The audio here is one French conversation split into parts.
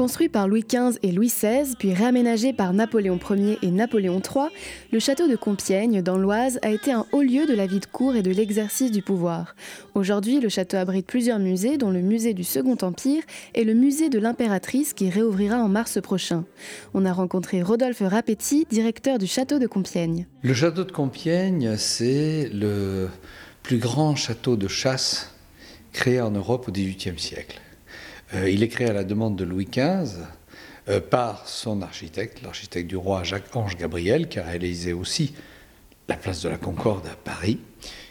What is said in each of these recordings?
Construit par Louis XV et Louis XVI, puis réaménagé par Napoléon Ier et Napoléon III, le château de Compiègne, dans l'Oise, a été un haut lieu de la vie de cour et de l'exercice du pouvoir. Aujourd'hui, le château abrite plusieurs musées, dont le musée du Second Empire et le musée de l'impératrice qui réouvrira en mars prochain. On a rencontré Rodolphe Rapetti, directeur du château de Compiègne. Le château de Compiègne, c'est le plus grand château de chasse créé en Europe au XVIIIe siècle. Euh, il est créé à la demande de Louis XV euh, par son architecte, l'architecte du roi Jacques-Ange Gabriel, qui a réalisé aussi la place de la Concorde à Paris,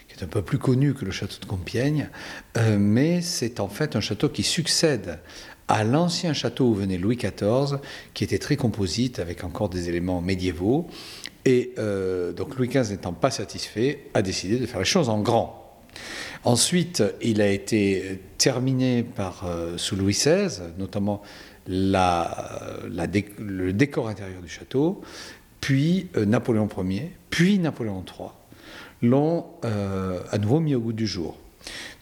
qui est un peu plus connu que le château de Compiègne, euh, mais c'est en fait un château qui succède à l'ancien château où venait Louis XIV, qui était très composite, avec encore des éléments médiévaux. Et donc Louis XV n'étant pas satisfait, a décidé de faire les choses en grand. Ensuite, il a été terminé par, euh, sous Louis XVI, notamment la, le décor intérieur du château, puis euh, Napoléon Ier, puis Napoléon III l'ont euh, à nouveau mis au goût du jour.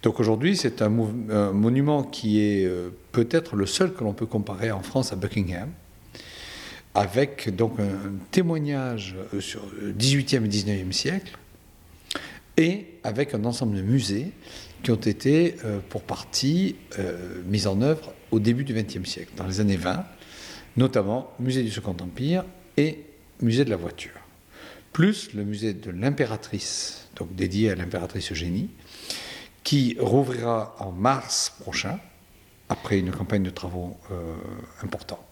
Donc aujourd'hui, c'est un, monument qui est peut-être le seul que l'on peut comparer en France à Buckingham, avec donc un témoignage sur le 18e et 19e siècle, et avec un ensemble de musées qui ont été, euh, pour partie, euh, mis en œuvre au début du XXe siècle, dans les années 20, notamment musée du Second Empire et musée de la voiture, plus le musée de l'impératrice, donc dédié à l'impératrice Eugénie, qui rouvrira en mars prochain, après une campagne de travaux euh, importants.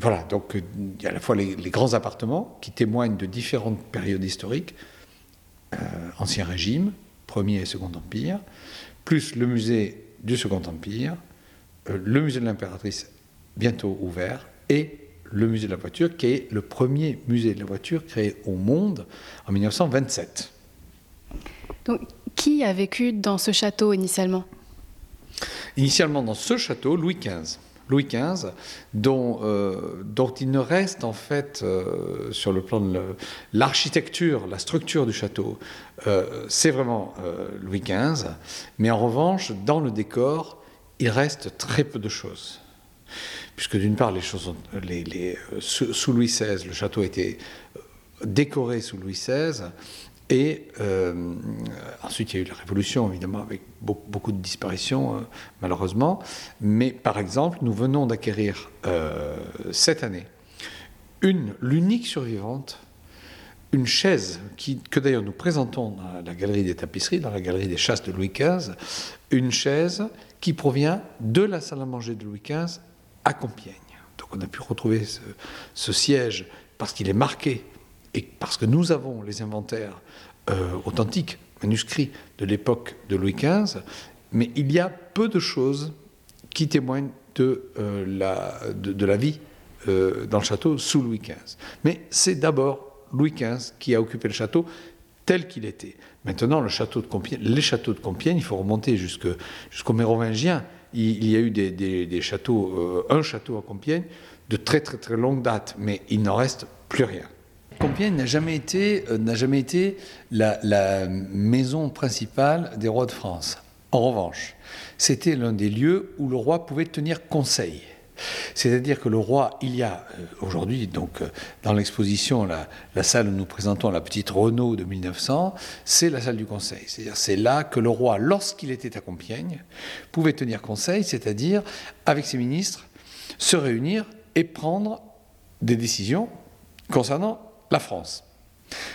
voilà, donc il y a à la fois les, grands appartements qui témoignent de différentes périodes historiques, euh, Ancien Régime, Premier et Second Empire, plus le musée du Second Empire, euh, le musée de l'impératrice bientôt ouvert, et le musée de la voiture, qui est le premier musée de la voiture créé au monde en 1927. Donc, qui a vécu dans ce château initialement? Initialement dans ce château, Louis XV. Louis XV, dont, euh, dont il ne reste en fait euh, sur le plan de l'architecture, la structure du château, euh, c'est vraiment Louis XV, mais en revanche, dans le décor, il reste très peu de choses. Puisque d'une part, les choses les, sous Louis XVI, le château été décoré sous Louis XVI, et euh, ensuite, il y a eu la Révolution, évidemment, avec beaucoup de disparitions, euh, malheureusement. Mais par exemple, nous venons d'acquérir euh, cette année l'unique survivante, une chaise que d'ailleurs nous présentons dans la galerie des tapisseries, dans la galerie des chasses de Louis XV, une chaise qui provient de la salle à manger de Louis XV à Compiègne. Donc on a pu retrouver ce siège parce qu'il est marqué et parce que nous avons les inventaires euh, authentiques, manuscrits de l'époque de Louis XV, mais il y a peu de choses qui témoignent de, euh, la, vie euh, dans le château sous Louis XV. Mais c'est d'abord Louis XV qui a occupé le château tel qu'il était. Maintenant, les châteaux de Compiègne, il faut remonter jusqu'au Mérovingien. Il, il, y a eu des, châteaux, un château à Compiègne de très très très longue date, mais il n'en reste plus rien. Compiègne n'a jamais été, euh, la, maison principale des rois de France. En revanche, c'était l'un des lieux où le roi pouvait tenir conseil. C'est-à-dire que le roi, il y a euh, aujourd'hui, donc euh, dans l'exposition, la, la, salle où nous présentons la petite Renault de 1900, c'est la salle du conseil. C'est-à-dire c'est là que le roi, lorsqu'il était à Compiègne, pouvait tenir conseil, c'est-à-dire avec ses ministres, se réunir et prendre des décisions concernant la France.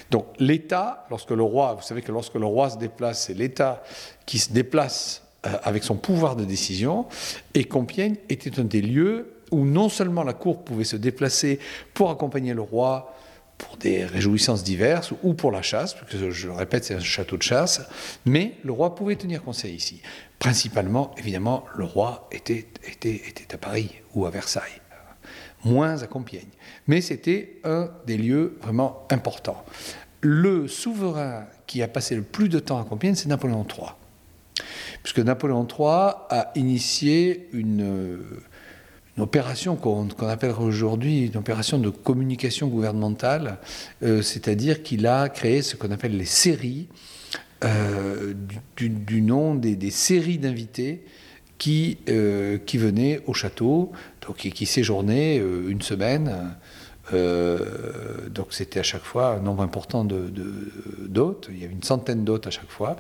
Donc l'État, lorsque le roi, vous savez que lorsque le roi se déplace, c'est l'État qui se déplace euh, avec son pouvoir de décision, et Compiègne était un des lieux où non seulement la cour pouvait se déplacer pour accompagner le roi pour des réjouissances diverses ou pour la chasse, parce que je le répète, c'est un château de chasse, mais le roi pouvait tenir conseil ici. Principalement, évidemment, le roi était, était, était à Paris ou à Versailles moins à Compiègne. Mais c'était un des lieux vraiment importants. Le souverain qui a passé le plus de temps à Compiègne, c'est Napoléon III. Puisque Napoléon III a initié une, opération qu'on appellerait aujourd'hui une opération de communication gouvernementale, euh, c'est-à-dire qu'il a créé ce qu'on appelle les séries, euh, du, nom des séries d'invités qui, qui venaient au château, donc qui, séjournaient une semaine. donc c'était à chaque fois un nombre important d'hôtes, il y avait une centaine d'hôtes à chaque fois.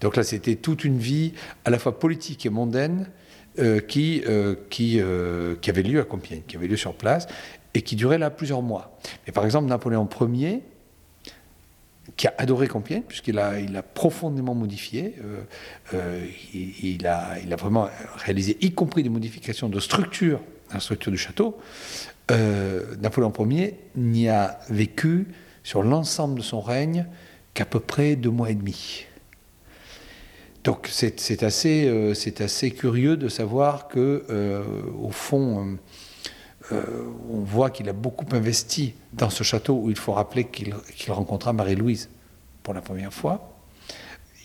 Donc là c'était toute une vie à la fois politique et mondaine qui, qui, qui avait lieu à Compiègne, qui avait lieu sur place et qui durait là plusieurs mois. Mais par exemple, Napoléon Ier, qui a adoré Compiègne, puisqu'il a, il a profondément modifié, euh, euh, il, a, il, a, vraiment réalisé, y compris des modifications de structure, la structure du château, euh, Napoléon Ier n'y a vécu sur l'ensemble de son règne qu'à peu près deux mois et demi. Donc c'est assez, c'est assez curieux de savoir que, au fond, euh, on voit qu'il a beaucoup investi dans ce château où il faut rappeler qu'il rencontra Marie-Louise pour la première fois.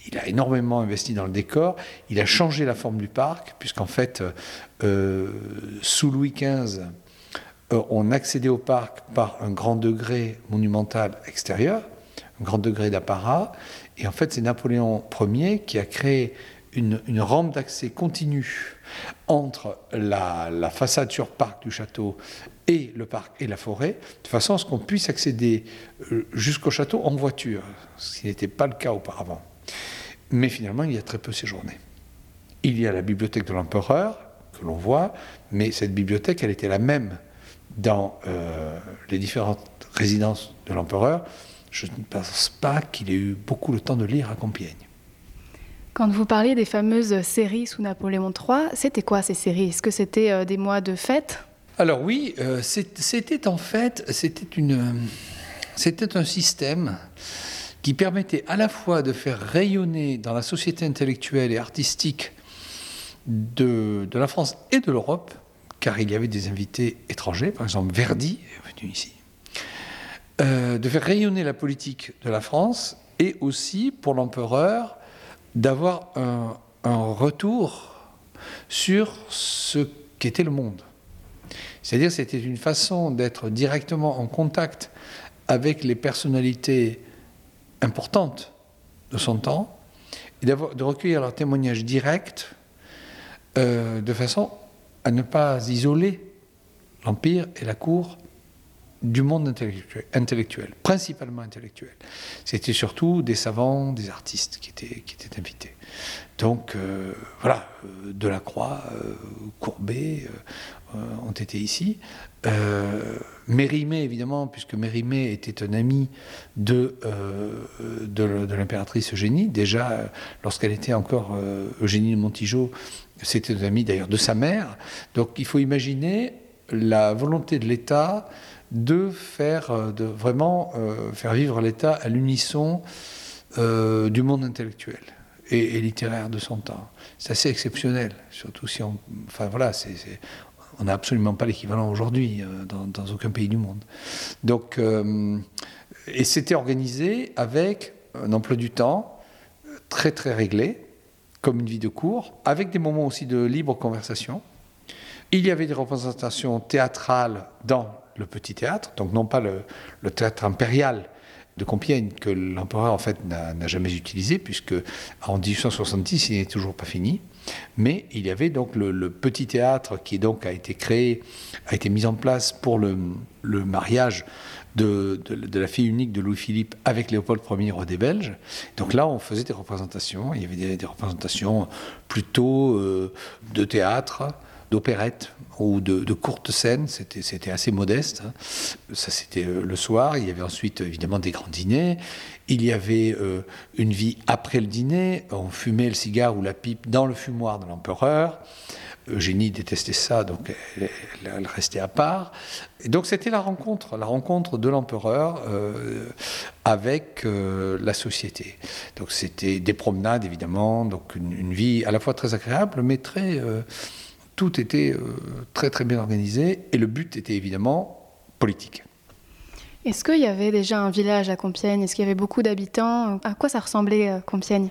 Il a énormément investi dans le décor. Il a changé la forme du parc, puisqu'en fait, euh, sous Louis XV, euh, on accédait au parc par un grand degré monumental extérieur, un grand degré d'apparat. Et en fait, c'est Napoléon Ier qui a créé une, rampe d'accès continue entre la, façade sur parc du château et le parc et la forêt, de façon à ce qu'on puisse accéder euh, jusqu'au château en voiture, ce qui n'était pas le cas auparavant. Mais finalement, il y a très peu séjourné. Il y a la bibliothèque de l'empereur, que l'on voit, mais cette bibliothèque, elle était la même dans euh, les différentes résidences de l'empereur. Je ne pense pas qu'il ait eu beaucoup le temps de lire à Compiègne. Quand vous parliez des fameuses séries sous Napoléon III, c'était quoi ces séries? Est-ce que c'était euh, des mois de fête? Alors oui, euh, c'était en fait c'était une c'était un système qui permettait à la fois de faire rayonner dans la société intellectuelle et artistique de, la France et de l'Europe, car il y avait des invités étrangers, par exemple Verdi est venu ici, euh, de faire rayonner la politique de la France et aussi pour l'empereur d'avoir un, retour sur ce qu'était le monde. C'est-à-dire c'était une façon d'être directement en contact avec les personnalités importantes de son temps et de recueillir leurs témoignages directs euh, de façon à ne pas isoler l'Empire et la cour du monde intellectuel, principalement intellectuel. C'était surtout des savants, des artistes qui étaient, qui étaient invités. Donc euh, voilà, euh, Delacroix, euh, Courbet ont été ici. Mérimée, évidemment, puisque Mérimée était un ami de, de, de l'impératrice Eugénie. Déjà, lorsqu'elle était encore Eugénie de Montijo, c'était un ami d'ailleurs de sa mère. Donc il faut imaginer la volonté de l'État de faire, euh, de vraiment euh, faire vivre l'État à l'unisson euh, du monde intellectuel et, littéraire de son temps. C'est assez exceptionnel, surtout si on, enfin voilà, c'est, on n'a absolument pas l'équivalent aujourd'hui dans, aucun pays du monde. Donc, et c'était organisé avec un emploi du temps très très réglé, comme une vie de cours, avec des moments aussi de libre conversation. Il y avait des représentations théâtrales dans le petit théâtre, donc non pas le, théâtre impérial de Compiègne que l'empereur en fait n'a jamais utilisé puisque en 1870 il n'est toujours pas fini. Mais il y avait donc le, petit théâtre qui donc a été créé, a été mis en place pour le, mariage de, la fille unique de Louis-Philippe avec Léopold Ier, roi des Belges. Donc là, on faisait des représentations. Il y avait des, représentations plutôt euh, de théâtre, d'opérette ou de, courtes scènes, c'était assez modeste. Hein. Ça, c'était euh, le soir. Il y avait ensuite, évidemment, des grands dîners. Il y avait euh, une vie après le dîner. On fumait le cigare ou la pipe dans le fumoir de l'empereur. Eugénie détestait ça, donc elle, restait à part. Donc c'était la rencontre, la rencontre de l'empereur euh, avec la société. Donc c'était des promenades évidemment, donc une, vie à la fois très agréable, mais très tout était euh, très très bien organisé et le but était évidemment politique. Est-ce qu'il y avait déjà un village à Compiègne? Est-ce qu'il y avait beaucoup d'habitants? À quoi ça ressemblait euh, Compiègne?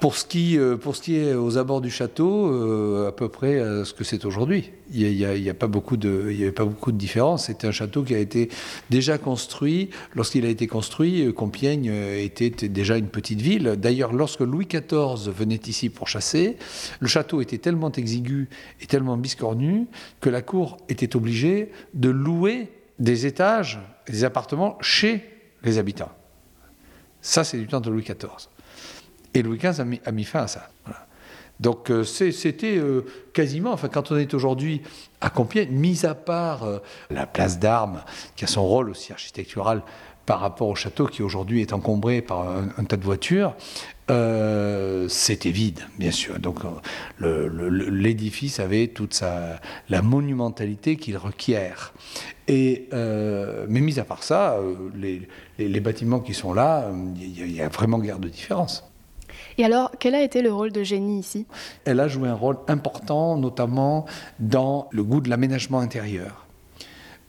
Pour ce, qui, euh, pour ce qui est aux abords du château, euh, à peu près ce que c'est aujourd'hui. Il n'y a, a, pas beaucoup de, il y avait pas beaucoup de différence. C'était un château qui a été déjà construit. Lorsqu'il a été construit, Compiègne était déjà une petite ville. D'ailleurs, lorsque Louis XIV venait ici pour chasser, le château était tellement exigu et tellement biscornu que la cour était obligée de louer des étages, des appartements chez les habitants. Ça, c'est du temps de Louis XIV. Et Louis XV a mis, fin à ça. Donc euh, c'était euh, quasiment, enfin quand on est aujourd'hui à Compiègne, mis à part euh, la place d'armes, qui a son rôle aussi architectural par rapport au château qui aujourd'hui est encombré par un, tas de voitures, c'était vide, bien sûr. Donc l'édifice avait toute la monumentalité qu'il requiert. Et, mais mis à part ça, les, les, bâtiments qui sont là, il y, a vraiment guère de différence. Et alors, quel a été le rôle de Génie ici? Elle a joué un rôle important, notamment dans le goût de l'aménagement intérieur,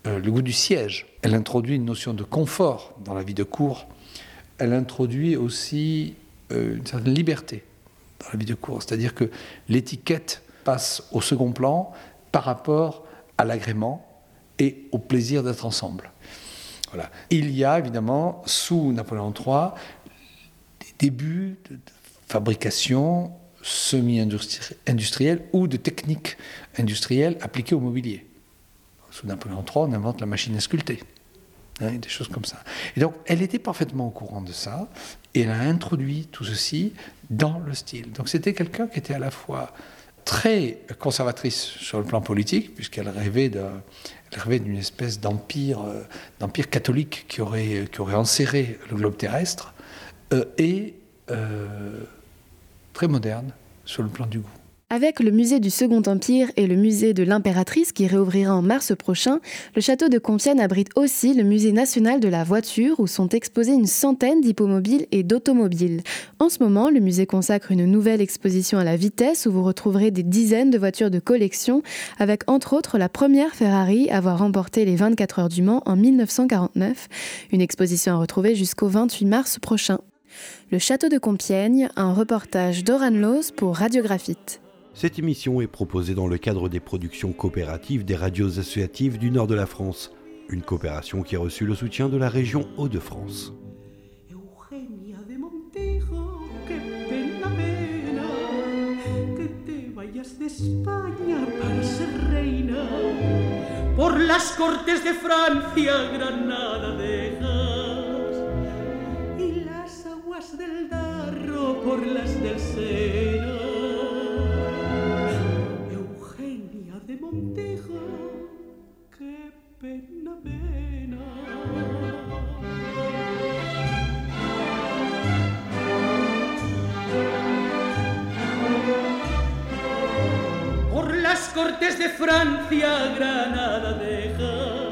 euh, le goût du siège. Elle introduit une notion de confort dans la vie de cour. Elle introduit aussi euh, une certaine liberté dans la vie de cour, c'est-à-dire que l'étiquette passe au second plan par rapport à l'agrément et au plaisir d'être ensemble. Voilà. Il y a évidemment, sous Napoléon III, des débuts de, fabrication semi-industrielle ou de techniques industrielles appliquées au mobilier. Sous Napoléon III, on invente la machine à sculpter. Hein, des choses comme ça. Et donc, elle était parfaitement au courant de ça, et elle a introduit tout ceci dans le style. Donc, c'était quelqu'un qui était à la fois très conservatrice sur le plan politique, puisqu'elle rêvait d'une espèce d'empire, euh, d'empire catholique qui aurait, qui aurait enserré le globe terrestre, euh, et euh, très moderne sur le plan du goût. Avec le musée du Second Empire et le musée de l'Impératrice qui réouvrira en mars prochain, le château de Compiègne abrite aussi le musée national de la voiture où sont exposées une centaine d'hippomobiles et d'automobiles. En ce moment, le musée consacre une nouvelle exposition à la vitesse où vous retrouverez des dizaines de voitures de collection avec entre autres la première Ferrari à avoir remporté les 24 heures du Mans en 1949, une exposition à retrouver jusqu'au 28 mars prochain. Le château de Compiègne, un reportage d'Oran Loz pour Radiographite. Cette émission est proposée dans le cadre des productions coopératives des radios associatives du nord de la France, une coopération qui a reçu le soutien de la région Hauts-de-France. Por las cortes de Francia, Granada del Darro por las del Sena. Eugenia de Montejo, qué pena, pena. Por las cortes de Francia, Granada dejas